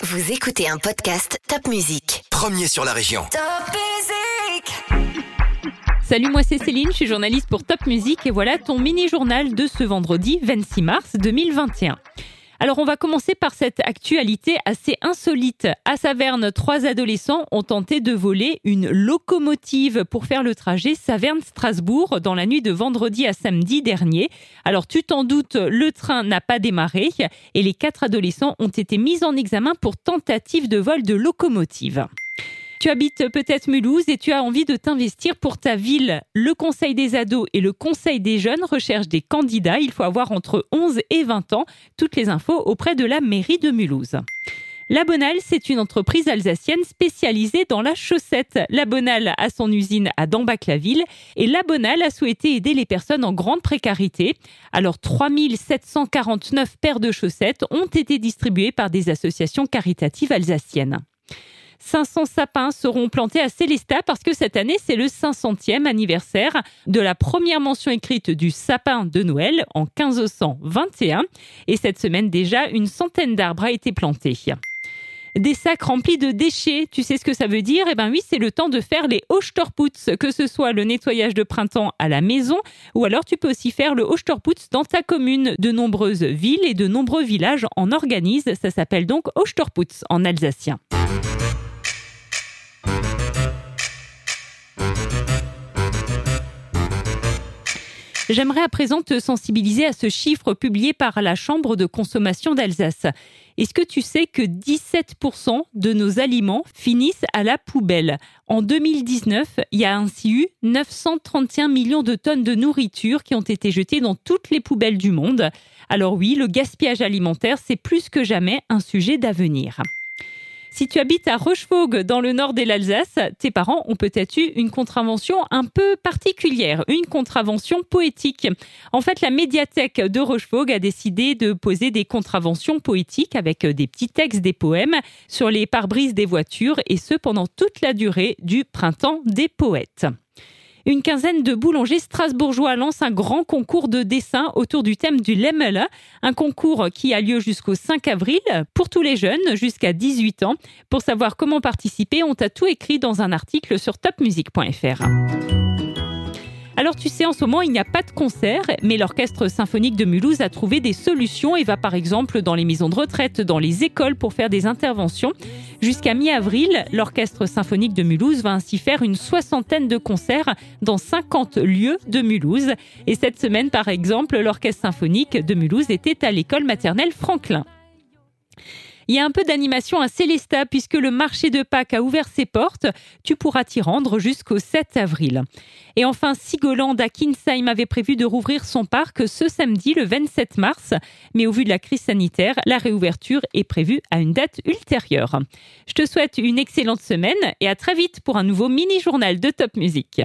Vous écoutez un podcast Top Music. Premier sur la région. Top Music Salut, moi c'est Céline, je suis journaliste pour Top Music et voilà ton mini-journal de ce vendredi 26 mars 2021. Alors on va commencer par cette actualité assez insolite. À Saverne, trois adolescents ont tenté de voler une locomotive pour faire le trajet Saverne-Strasbourg dans la nuit de vendredi à samedi dernier. Alors tu t'en doutes, le train n'a pas démarré et les quatre adolescents ont été mis en examen pour tentative de vol de locomotive. Tu habites peut-être Mulhouse et tu as envie de t'investir pour ta ville. Le Conseil des ados et le Conseil des jeunes recherchent des candidats. Il faut avoir entre 11 et 20 ans. Toutes les infos auprès de la mairie de Mulhouse. La Bonale, c'est une entreprise alsacienne spécialisée dans la chaussette. La Bonale a son usine à Dambach-la-Ville et La Bonale a souhaité aider les personnes en grande précarité. Alors 3749 paires de chaussettes ont été distribuées par des associations caritatives alsaciennes. 500 sapins seront plantés à Célestat parce que cette année, c'est le 500e anniversaire de la première mention écrite du sapin de Noël en 1521. Et cette semaine déjà, une centaine d'arbres a été plantés. Des sacs remplis de déchets, tu sais ce que ça veut dire? Eh bien oui, c'est le temps de faire les Osterputz, que ce soit le nettoyage de printemps à la maison, ou alors tu peux aussi faire le Osterputz dans ta commune. De nombreuses villes et de nombreux villages en organisent, ça s'appelle donc Osterputz en alsacien. J'aimerais à présent te sensibiliser à ce chiffre publié par la Chambre de consommation d'Alsace. Est-ce que tu sais que 17% de nos aliments finissent à la poubelle? En 2019, il y a ainsi eu 931 millions de tonnes de nourriture qui ont été jetées dans toutes les poubelles du monde. Alors oui, le gaspillage alimentaire, c'est plus que jamais un sujet d'avenir. Si tu habites à Rochefoucauld, dans le nord de l'Alsace, tes parents ont peut-être eu une contravention un peu particulière, une contravention poétique. En fait, la médiathèque de Rochefoucauld a décidé de poser des contraventions poétiques avec des petits textes, des poèmes sur les pare-brises des voitures et ce pendant toute la durée du printemps des poètes. Une quinzaine de boulangers strasbourgeois lancent un grand concours de dessin autour du thème du Lemmel, un concours qui a lieu jusqu'au 5 avril pour tous les jeunes jusqu'à 18 ans. Pour savoir comment participer, on t'a tout écrit dans un article sur topmusic.fr. Alors tu sais, en ce moment, il n'y a pas de concert, mais l'Orchestre symphonique de Mulhouse a trouvé des solutions et va par exemple dans les maisons de retraite, dans les écoles pour faire des interventions. Jusqu'à mi-avril, l'Orchestre symphonique de Mulhouse va ainsi faire une soixantaine de concerts dans 50 lieux de Mulhouse. Et cette semaine, par exemple, l'Orchestre symphonique de Mulhouse était à l'école maternelle Franklin. Il y a un peu d'animation à Célestat puisque le marché de Pâques a ouvert ses portes. Tu pourras t'y rendre jusqu'au 7 avril. Et enfin, Sigoland à Kinsheim avait prévu de rouvrir son parc ce samedi, le 27 mars. Mais au vu de la crise sanitaire, la réouverture est prévue à une date ultérieure. Je te souhaite une excellente semaine et à très vite pour un nouveau mini-journal de Top Music.